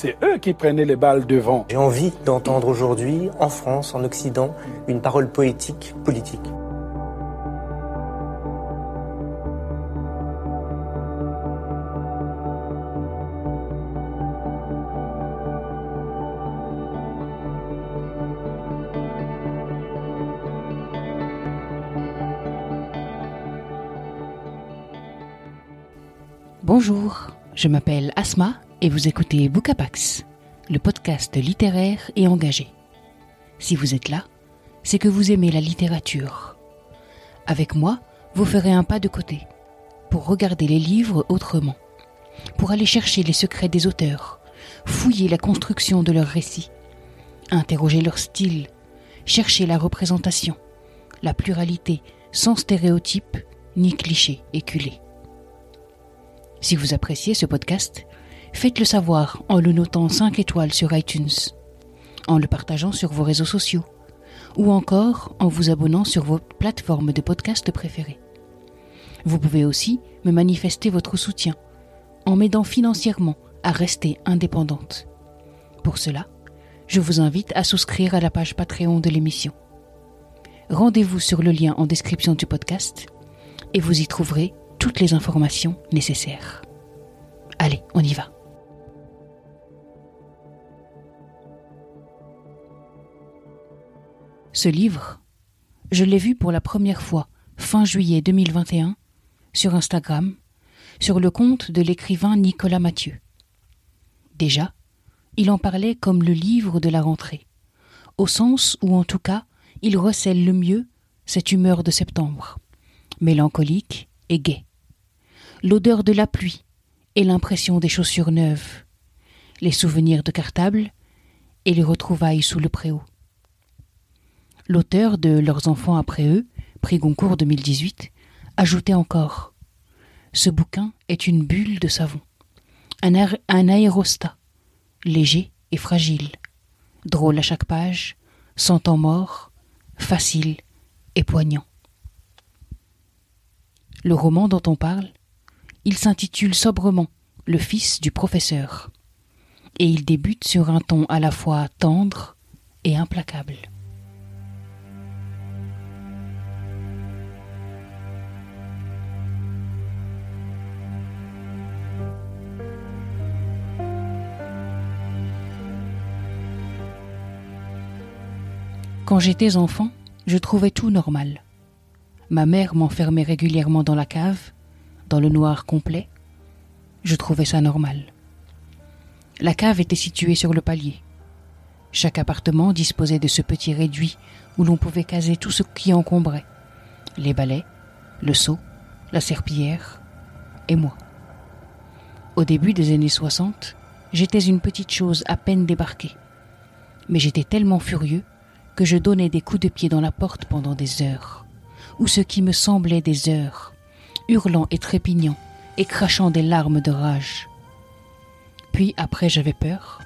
c'est eux qui prenaient les balles devant. J'ai envie d'entendre aujourd'hui, en France, en Occident, une parole poétique, politique. Bonjour, je m'appelle Asma et vous écoutez Bookapax, le podcast littéraire et engagé. Si vous êtes là, c'est que vous aimez la littérature. Avec moi, vous ferez un pas de côté pour regarder les livres autrement, pour aller chercher les secrets des auteurs, fouiller la construction de leurs récits, interroger leur style, chercher la représentation, la pluralité sans stéréotypes ni clichés éculés. Si vous appréciez ce podcast, faites-le savoir en le notant 5 étoiles sur iTunes, en le partageant sur vos réseaux sociaux, ou encore en vous abonnant sur vos plateformes de podcast préférées. Vous pouvez aussi me manifester votre soutien en m'aidant financièrement à rester indépendante. Pour cela, je vous invite à souscrire à la page Patreon de l'émission. Rendez-vous sur le lien en description du podcast et vous y trouverez toutes les informations nécessaires. Allez, on y va. Ce livre, je l'ai vu pour la première fois fin juillet 2021 sur Instagram, sur le compte de l'écrivain Nicolas Mathieu. Déjà, il en parlait comme le livre de la rentrée, au sens où en tout cas il recèle le mieux cette humeur de septembre, mélancolique et gaie l'odeur de la pluie et l'impression des chaussures neuves, les souvenirs de cartable et les retrouvailles sous le préau. L'auteur de Leurs enfants après eux, prix Goncourt 2018, ajoutait encore Ce bouquin est une bulle de savon, un, aérostat, léger et fragile, drôle à chaque page, sans temps mort, facile et poignant. Le roman dont on parle il s'intitule sobrement Le fils du professeur. Et il débute sur un ton à la fois tendre et implacable. Quand j'étais enfant, je trouvais tout normal. Ma mère m'enfermait régulièrement dans la cave, dans le noir complet, je trouvais ça normal. La cave était située sur le palier. Chaque appartement disposait de ce petit réduit où l'on pouvait caser tout ce qui encombrait. Les balais, le seau, la serpillière et moi. Au début des années 60, j'étais une petite chose à peine débarquée. Mais j'étais tellement furieux que je donnais des coups de pied dans la porte pendant des heures, ou ce qui me semblait des heures, hurlant et trépignant, et crachant des larmes de rage. Puis après j'avais peur,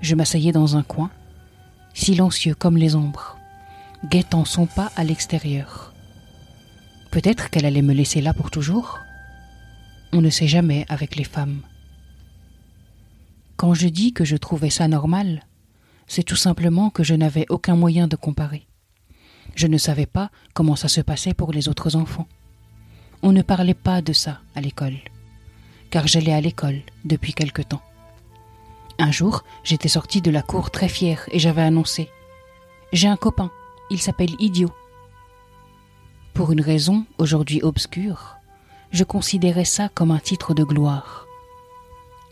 je m'asseyais dans un coin, silencieux comme les ombres, guettant son pas à l'extérieur. Peut-être qu'elle allait me laisser là pour toujours. On ne sait jamais avec les femmes. Quand je dis que je trouvais ça normal, c'est tout simplement que je n'avais aucun moyen de comparer. Je ne savais pas comment ça se passait pour les autres enfants on ne parlait pas de ça à l'école, car j'allais à l'école depuis quelque temps. Un jour, j'étais sortie de la cour très fière et j'avais annoncé J'ai un copain, il s'appelle Idiot. Pour une raison aujourd'hui obscure, je considérais ça comme un titre de gloire.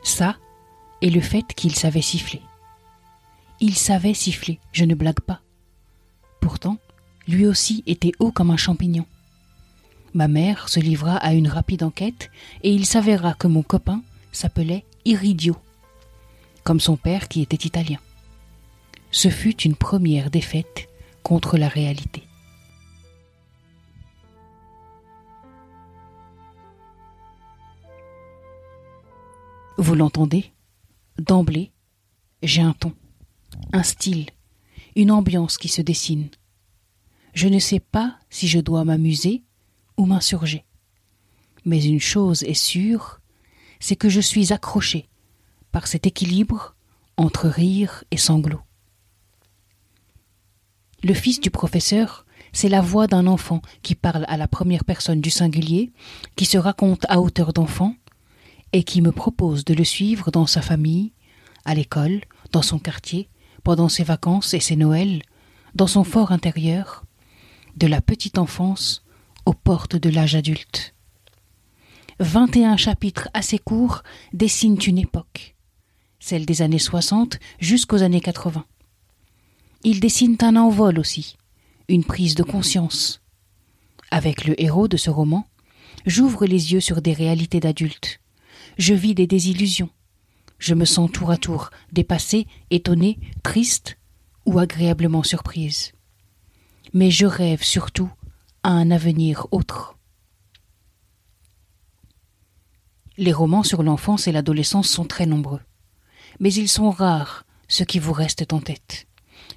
Ça et le fait qu'il savait siffler. Il savait siffler, je ne blague pas. Pourtant, lui aussi était haut comme un champignon. Ma mère se livra à une rapide enquête et il s'avéra que mon copain s'appelait Iridio, comme son père qui était italien. ce fut une première défaite contre la réalité. Vous l'entendez? D'emblée, j'ai un ton, un style, une ambiance qui se dessine. Je ne sais pas si je dois m'amuser ou m'insurger. Mais une chose est sûre, c'est que je suis accroché par cet équilibre entre rire et sanglots. Le fils du professeur, c'est la voix d'un enfant qui parle à la première personne du singulier, qui se raconte à hauteur d'enfant, et qui me propose de le suivre dans sa famille, à l'école, dans son quartier, pendant ses vacances et ses Noëls, dans son fort intérieur, de la petite enfance aux portes de l'âge adulte. Vingt et un chapitres assez courts dessinent une époque, celle des années soixante jusqu'aux années quatre-vingts. Ils dessinent un envol aussi, une prise de conscience. Avec le héros de ce roman, j'ouvre les yeux sur des réalités d'adultes, je vis des désillusions. Je me sens tour à tour dépassée, étonnée, triste ou agréablement surprise. Mais je rêve surtout à un avenir autre. Les romans sur l'enfance et l'adolescence sont très nombreux, mais ils sont rares ceux qui vous restent en tête,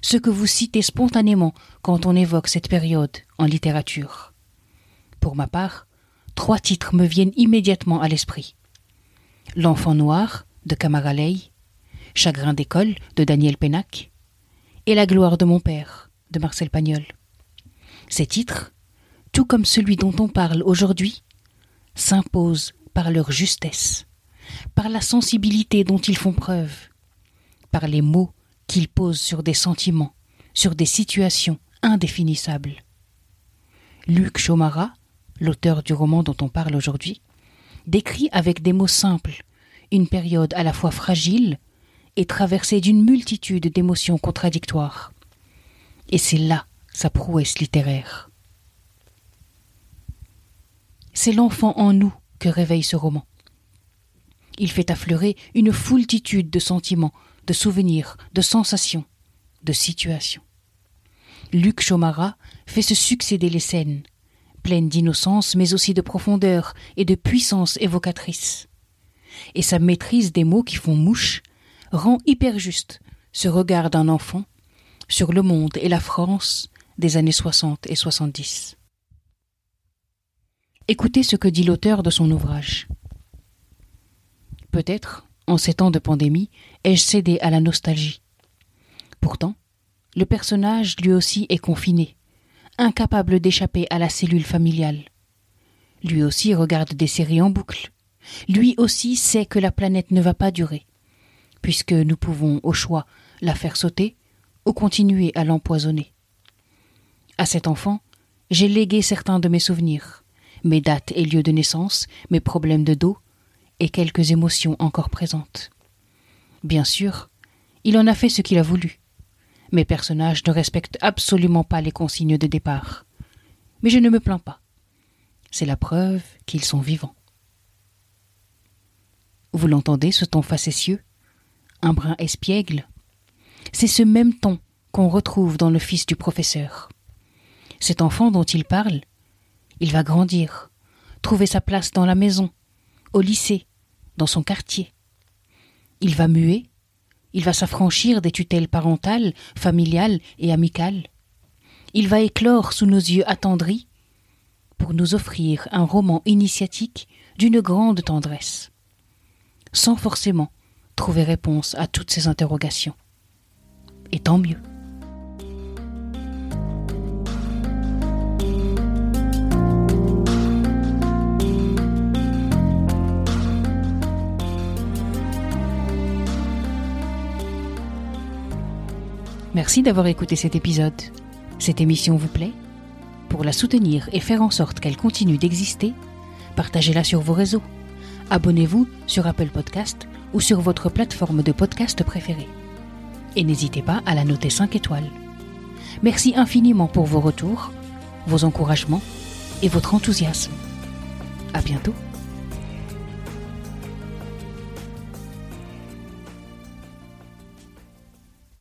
ceux que vous citez spontanément quand on évoque cette période en littérature. Pour ma part, trois titres me viennent immédiatement à l'esprit. L'enfant noir de Camaralei, Chagrin d'école de Daniel Pénac et La gloire de mon père de Marcel Pagnol. Ces titres, tout comme celui dont on parle aujourd'hui, s'imposent par leur justesse, par la sensibilité dont ils font preuve, par les mots qu'ils posent sur des sentiments, sur des situations indéfinissables. Luc Chomara, l'auteur du roman dont on parle aujourd'hui, décrit avec des mots simples une période à la fois fragile et traversée d'une multitude d'émotions contradictoires. Et c'est là sa prouesse littéraire. C'est l'enfant en nous que réveille ce roman. Il fait affleurer une foultitude de sentiments, de souvenirs, de sensations, de situations. Luc Chomara fait se succéder les scènes, pleines d'innocence mais aussi de profondeur et de puissance évocatrice et sa maîtrise des mots qui font mouche rend hyper juste ce regard d'un enfant sur le monde et la France des années 60 et 70. Écoutez ce que dit l'auteur de son ouvrage. Peut-être, en ces temps de pandémie, ai-je cédé à la nostalgie. Pourtant, le personnage lui aussi est confiné, incapable d'échapper à la cellule familiale. Lui aussi regarde des séries en boucle, lui aussi sait que la planète ne va pas durer, puisque nous pouvons, au choix, la faire sauter ou continuer à l'empoisonner. À cet enfant, j'ai légué certains de mes souvenirs, mes dates et lieux de naissance, mes problèmes de dos, et quelques émotions encore présentes. Bien sûr, il en a fait ce qu'il a voulu. Mes personnages ne respectent absolument pas les consignes de départ. Mais je ne me plains pas. C'est la preuve qu'ils sont vivants. Vous l'entendez, ce ton facétieux? Un brin espiègle C'est ce même ton qu'on retrouve dans le fils du professeur. Cet enfant dont il parle, il va grandir, trouver sa place dans la maison, au lycée, dans son quartier. Il va muer, il va s'affranchir des tutelles parentales, familiales et amicales. Il va éclore sous nos yeux attendris pour nous offrir un roman initiatique d'une grande tendresse sans forcément trouver réponse à toutes ces interrogations. Et tant mieux. Merci d'avoir écouté cet épisode. Cette émission vous plaît? Pour la soutenir et faire en sorte qu'elle continue d'exister, partagez-la sur vos réseaux abonnez-vous sur Apple Podcast ou sur votre plateforme de podcast préférée. Et n'hésitez pas à la noter 5 étoiles. Merci infiniment pour vos retours, vos encouragements et votre enthousiasme. À bientôt.